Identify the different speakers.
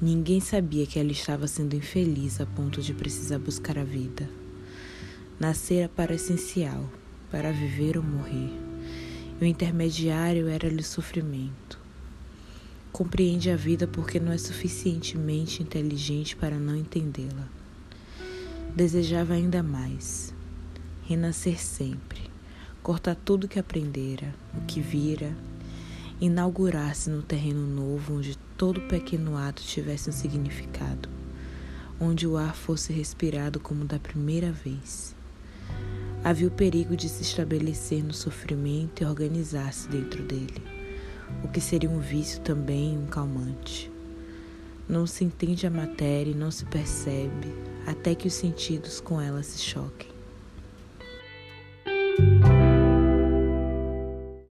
Speaker 1: Ninguém sabia que ela estava sendo infeliz a ponto de precisar buscar a vida. Nascera para o essencial, para viver ou morrer. E o intermediário era-lhe sofrimento. Compreende a vida porque não é suficientemente inteligente para não entendê-la. Desejava ainda mais, renascer sempre, cortar tudo que aprendera, o que vira, inaugurar-se no terreno novo onde todo pequeno ato tivesse um significado, onde o ar fosse respirado como da primeira vez. Havia o perigo de se estabelecer no sofrimento e organizar-se dentro dele, o que seria um vício também um calmante. Não se entende a matéria e não se percebe até que os sentidos com ela se choquem.